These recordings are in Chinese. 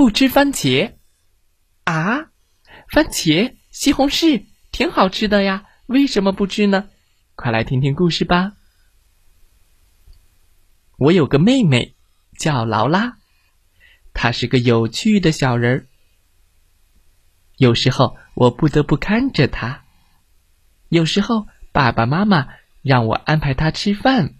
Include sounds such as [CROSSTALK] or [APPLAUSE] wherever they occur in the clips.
不吃番茄，啊，番茄、西红柿挺好吃的呀，为什么不吃呢？快来听听故事吧。我有个妹妹，叫劳拉，她是个有趣的小人儿。有时候我不得不看着她，有时候爸爸妈妈让我安排她吃饭。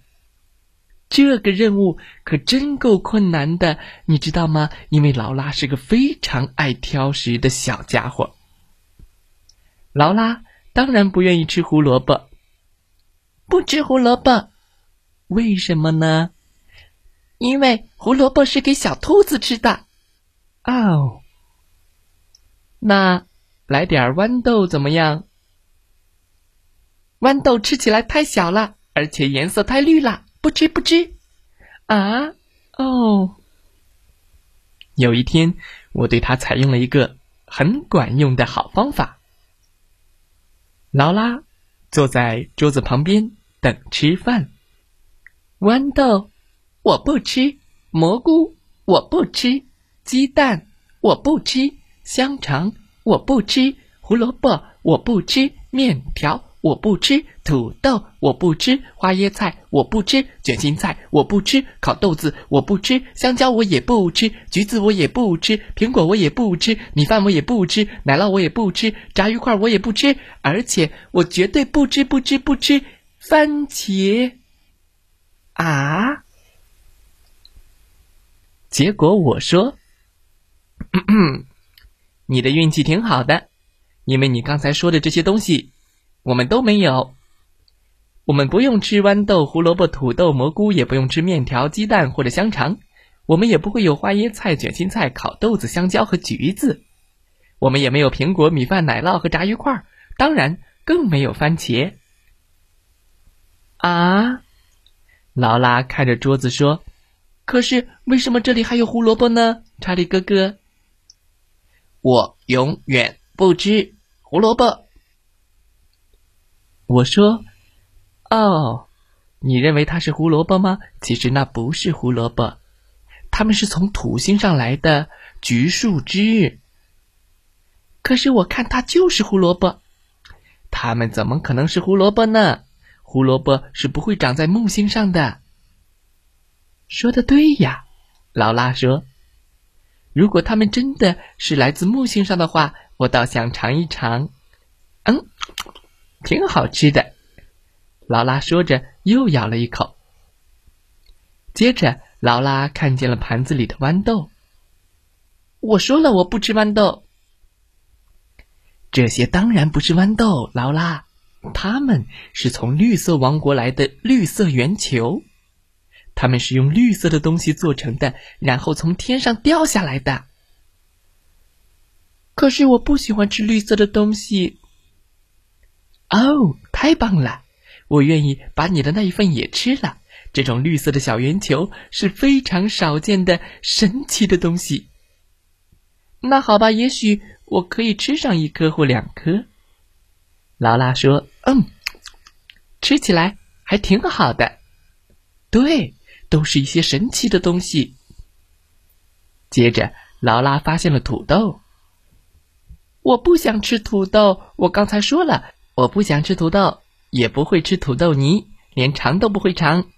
这个任务可真够困难的，你知道吗？因为劳拉是个非常爱挑食的小家伙。劳拉当然不愿意吃胡萝卜，不吃胡萝卜，为什么呢？因为胡萝卜是给小兔子吃的。哦，那来点豌豆怎么样？豌豆吃起来太小了，而且颜色太绿了。不吃不吃，啊哦！有一天，我对他采用了一个很管用的好方法。劳拉坐在桌子旁边等吃饭。豌豆我不吃，蘑菇我不吃，鸡蛋我不吃，香肠我不吃，胡萝卜我不吃，面条。我不吃土豆，我不吃花椰菜，我不吃卷心菜，我不吃烤豆子，我不吃香蕉，我也不吃橘子，我也不吃苹果，我也不吃米饭，我也不吃奶酪，我也不吃炸鱼块，我也不吃，而且我绝对不吃不吃不吃番茄。啊！结果我说：“ [CLEARS THROAT] 你的运气挺好的，因为你刚才说的这些东西。”我们都没有，我们不用吃豌豆、胡萝卜、土豆、蘑菇，也不用吃面条、鸡蛋或者香肠，我们也不会有花椰菜、卷心菜、烤豆子、香蕉和橘子，我们也没有苹果、米饭、奶酪和炸鱼块，当然更没有番茄。啊，劳拉看着桌子说：“可是为什么这里还有胡萝卜呢？”查理哥哥，我永远不吃胡萝卜。我说：“哦，你认为它是胡萝卜吗？其实那不是胡萝卜，它们是从土星上来的橘树枝。可是我看它就是胡萝卜，它们怎么可能是胡萝卜呢？胡萝卜是不会长在木星上的。”说的对呀，劳拉说：“如果它们真的是来自木星上的话，我倒想尝一尝。”嗯。挺好吃的，劳拉说着又咬了一口。接着，劳拉看见了盘子里的豌豆。我说了，我不吃豌豆。这些当然不是豌豆，劳拉，它们是从绿色王国来的绿色圆球，它们是用绿色的东西做成的，然后从天上掉下来的。可是我不喜欢吃绿色的东西。哦，太棒了！我愿意把你的那一份也吃了。这种绿色的小圆球是非常少见的神奇的东西。那好吧，也许我可以吃上一颗或两颗。劳拉说：“嗯，吃起来还挺好的。对，都是一些神奇的东西。”接着，劳拉发现了土豆。我不想吃土豆，我刚才说了。我不想吃土豆，也不会吃土豆泥，连尝都不会尝。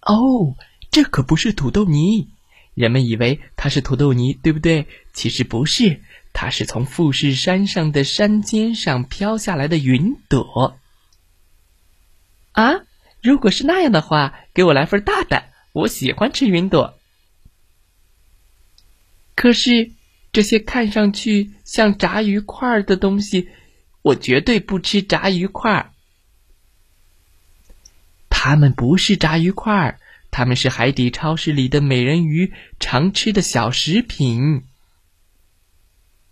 哦，这可不是土豆泥，人们以为它是土豆泥，对不对？其实不是，它是从富士山上的山尖上飘下来的云朵。啊，如果是那样的话，给我来份大的，我喜欢吃云朵。可是这些看上去像炸鱼块的东西。我绝对不吃炸鱼块儿，它们不是炸鱼块儿，它们是海底超市里的美人鱼常吃的小食品。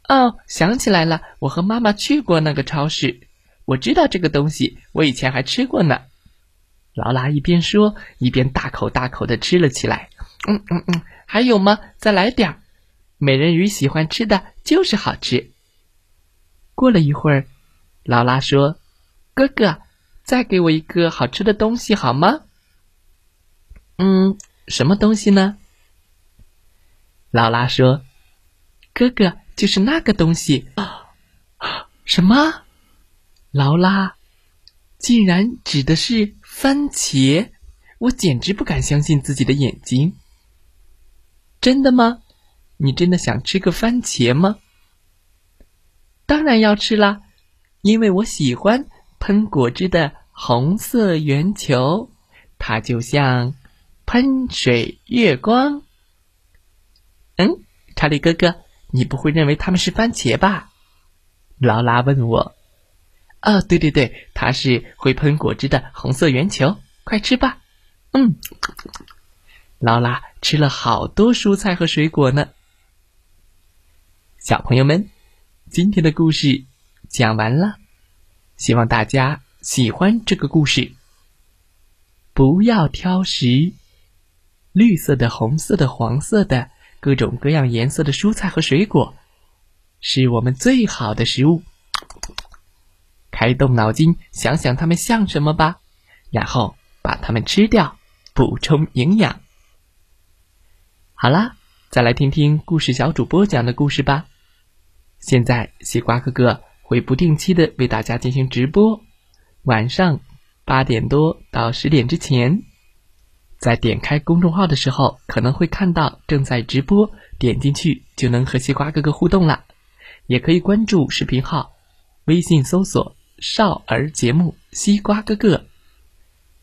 哦，想起来了，我和妈妈去过那个超市，我知道这个东西，我以前还吃过呢。劳拉一边说，一边大口大口的吃了起来。嗯嗯嗯，还有吗？再来点儿。美人鱼喜欢吃的就是好吃。过了一会儿，劳拉说：“哥哥，再给我一个好吃的东西好吗？”嗯，什么东西呢？劳拉说：“哥哥。”就是那个东西，[GASPS] 什么？劳拉竟然指的是番茄，我简直不敢相信自己的眼睛。真的吗？你真的想吃个番茄吗？当然要吃啦，因为我喜欢喷果汁的红色圆球，它就像喷水月光。嗯，查理哥哥。你不会认为他们是番茄吧？劳拉问我。哦，对对对，它是会喷果汁的红色圆球。快吃吧。嗯，劳拉吃了好多蔬菜和水果呢。小朋友们，今天的故事讲完了，希望大家喜欢这个故事。不要挑食，绿色的、红色的、黄色的。各种各样颜色的蔬菜和水果，是我们最好的食物。开动脑筋，想想它们像什么吧，然后把它们吃掉，补充营养。好啦，再来听听故事小主播讲的故事吧。现在，西瓜哥哥会不定期的为大家进行直播，晚上八点多到十点之前。在点开公众号的时候，可能会看到正在直播，点进去就能和西瓜哥哥互动了。也可以关注视频号，微信搜索“少儿节目西瓜哥哥”。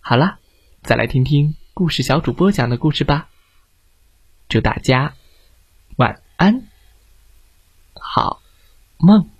好了，再来听听故事小主播讲的故事吧。祝大家晚安，好梦。